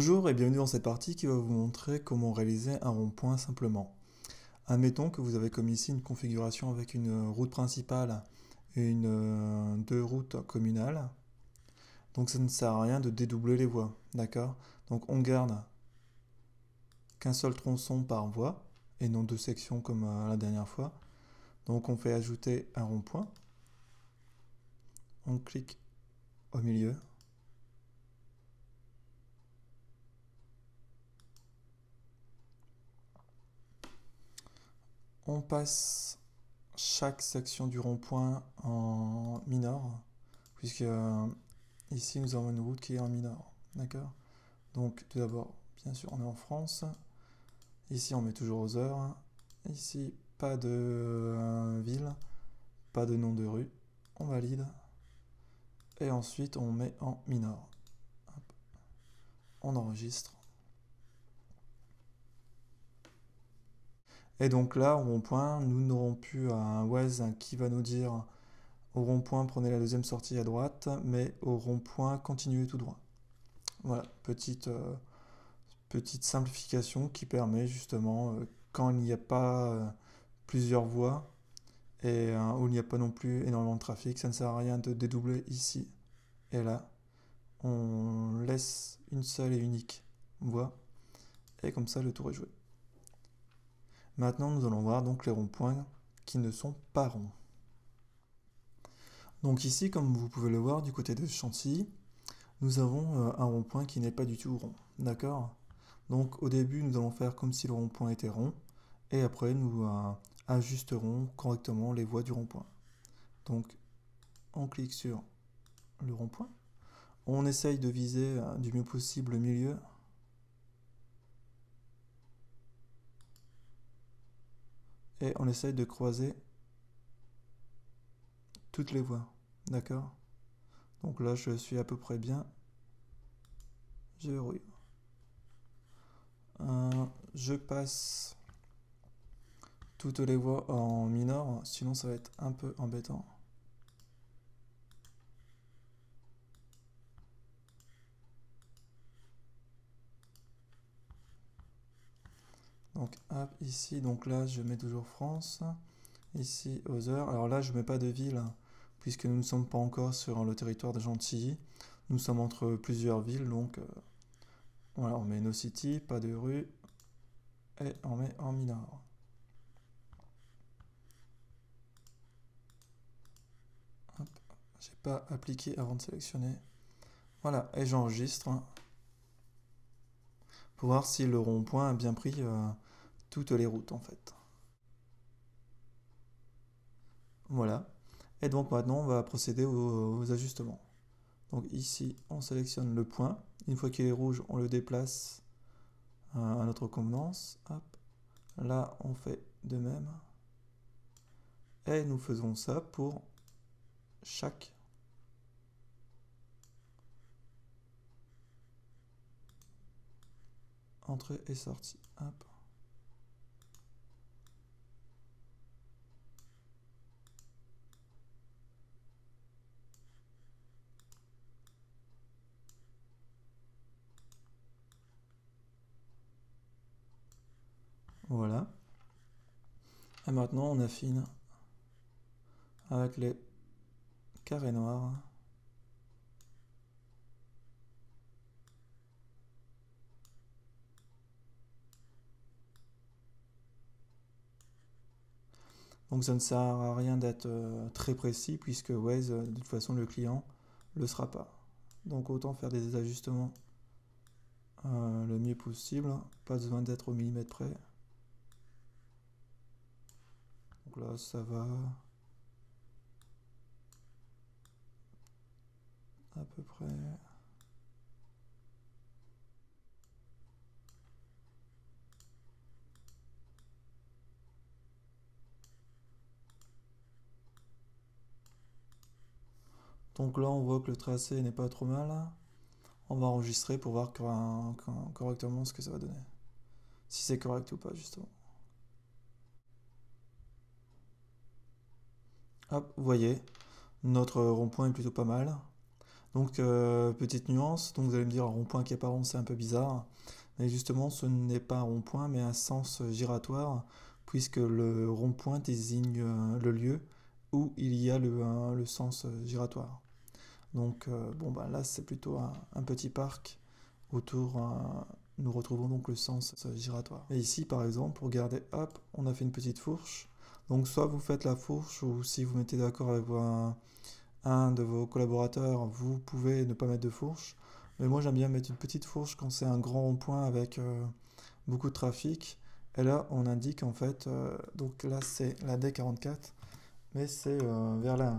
Bonjour et bienvenue dans cette partie qui va vous montrer comment réaliser un rond-point simplement. Admettons que vous avez comme ici une configuration avec une route principale et euh, deux routes communales. Donc ça ne sert à rien de dédoubler les voies, d'accord? Donc on garde qu'un seul tronçon par voie et non deux sections comme euh, la dernière fois. Donc on fait ajouter un rond-point. On clique au milieu on passe chaque section du rond-point en mineur, puisque euh, ici nous avons une route qui est en mineur. D'accord? Donc tout d'abord, bien sûr, on est en France. Ici, on met toujours aux heures. Ici, pas de euh, ville, pas de nom de rue. On valide. Et ensuite, on met en mineur. On enregistre. Et donc là, au rond-point, nous n'aurons plus un Waze qui va nous dire au rond-point, prenez la deuxième sortie à droite, mais au rond-point, continuez tout droit. Voilà, petite, euh, simplification qui permet justement, euh, quand il n'y a pas euh, plusieurs voies et où il n'y a pas non plus énormément de trafic, ça ne sert à rien de dédoubler ici et là. On laisse une seule et unique voie et comme ça le tour est joué. Maintenant, nous allons voir donc les ronds-points qui ne sont pas ronds. Donc ici, comme vous pouvez le voir du côté de Chantilly, nous avons euh, un rond-point qui n'est pas du tout rond. D'accord? Donc au début, nous allons faire comme si le rond-point était rond, et après, nous euh, ajusterons correctement les voies du rond-point. Donc, on clique sur le rond-point. On essaye de viser euh, du mieux possible le milieu et on essaye de croiser toutes les voies. D'accord? Donc là, je suis à peu près bien. Je verrouille. Euh, je passe toutes les voies en mineur, sinon ça va être un peu embêtant. Donc hop, ici, donc là je mets toujours France. Ici heures. Alors là je mets pas de ville puisque nous ne sommes pas encore sur le territoire de Gentilly. Nous sommes entre plusieurs villes donc euh, voilà, on met no city, pas de rue et on met en mineur. J'ai pas appliqué avant de sélectionner. Voilà, et j'enregistre pour voir si le rond-point a bien pris euh, toutes les routes en fait. Voilà. Et donc maintenant, on va procéder aux, ajustements. Donc ici, on sélectionne le point. Une fois qu'il est rouge, on le déplace à notre convenance. Là, on fait de même. Et nous faisons ça pour chaque entrée et sortie. Hop. Voilà. Et maintenant, on affine avec les carrés noirs. Donc ça ne sert à rien d'être euh, très précis puisque Waze, euh, de toute façon, le client ne le sera pas. Donc autant faire des ajustements euh, le mieux possible. Pas besoin d'être au millimètre près. Donc là, ça va à peu près. Donc là, on voit que le tracé n'est pas trop mal. On va enregistrer pour voir correctement ce que ça va donner. Si c'est correct ou pas, justement. Hop, vous voyez, notre rond-point est plutôt pas mal. Donc, petite nuance, donc vous allez me dire un rond-point qui est pas rond, c'est un peu bizarre. Mais justement, ce n'est pas un rond-point, mais un sens giratoire, puisque le rond-point désigne le lieu où il y a le, sens giratoire. Donc, bon, bah, là, c'est plutôt un, petit parc autour. nous retrouvons donc le sens giratoire. Et ici, par exemple, regardez, hop, on a fait une petite fourche. Donc, soit vous faites la fourche, ou si vous mettez d'accord avec un, de vos collaborateurs, vous pouvez ne pas mettre de fourche. Mais moi, j'aime bien mettre une petite fourche quand c'est un grand rond-point avec euh, beaucoup de trafic. Et là, on indique en fait, euh, donc là, c'est la D44, mais c'est euh, vers là.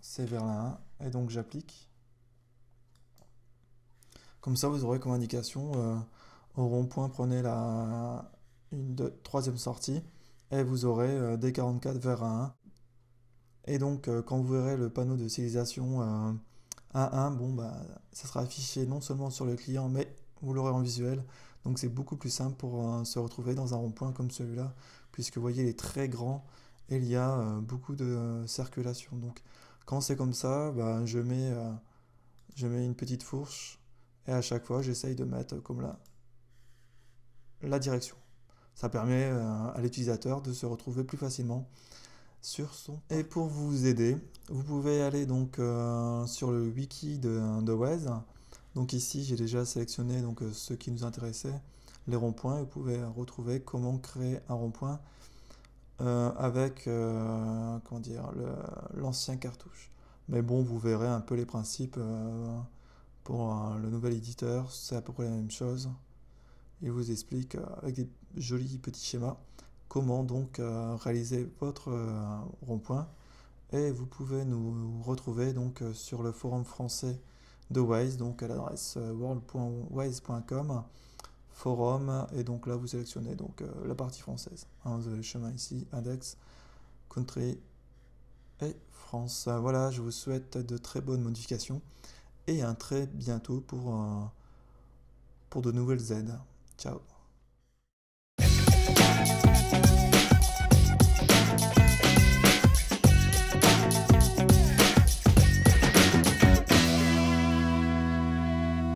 C'est vers là 1, et donc j'applique. Comme ça, vous aurez comme indication, au rond-point, prenez la une troisième sortie et vous aurez euh, D44 vers 1. Et donc, euh, quand vous verrez le panneau de civilisation euh, A1, bon, bah, ça sera affiché non seulement sur le client, mais vous l'aurez en visuel. Donc, c'est beaucoup plus simple pour se retrouver dans un rond-point comme celui-là, puisque vous voyez, il est très grand et il y a beaucoup de circulation. Donc, quand c'est comme ça, bah, je, mets, je mets une petite fourche et à chaque fois, j'essaye de mettre comme là la direction. Ça permet euh, à l'utilisateur de se retrouver plus facilement sur son. Et pour vous aider, vous pouvez aller donc euh, sur le wiki de, de. Donc ici, j'ai déjà sélectionné donc euh, ce qui nous intéressait, les ronds-points. Vous pouvez retrouver comment créer un rond-point avec comment dire l'ancien cartouche. Mais bon, vous verrez un peu les principes pour le nouvel éditeur. C'est à peu près la même chose. Il vous explique avec des joli petit schéma comment donc euh, réaliser votre euh, rond-point. Et vous pouvez nous retrouver donc euh, sur le forum français de Waze donc à l'adresse world.waze.com forum et donc là vous sélectionnez donc la partie française. Hein, vous avez le chemin ici index country et France. Voilà je vous souhaite de très bonnes modifications et un très bientôt pour de nouvelles aides ciao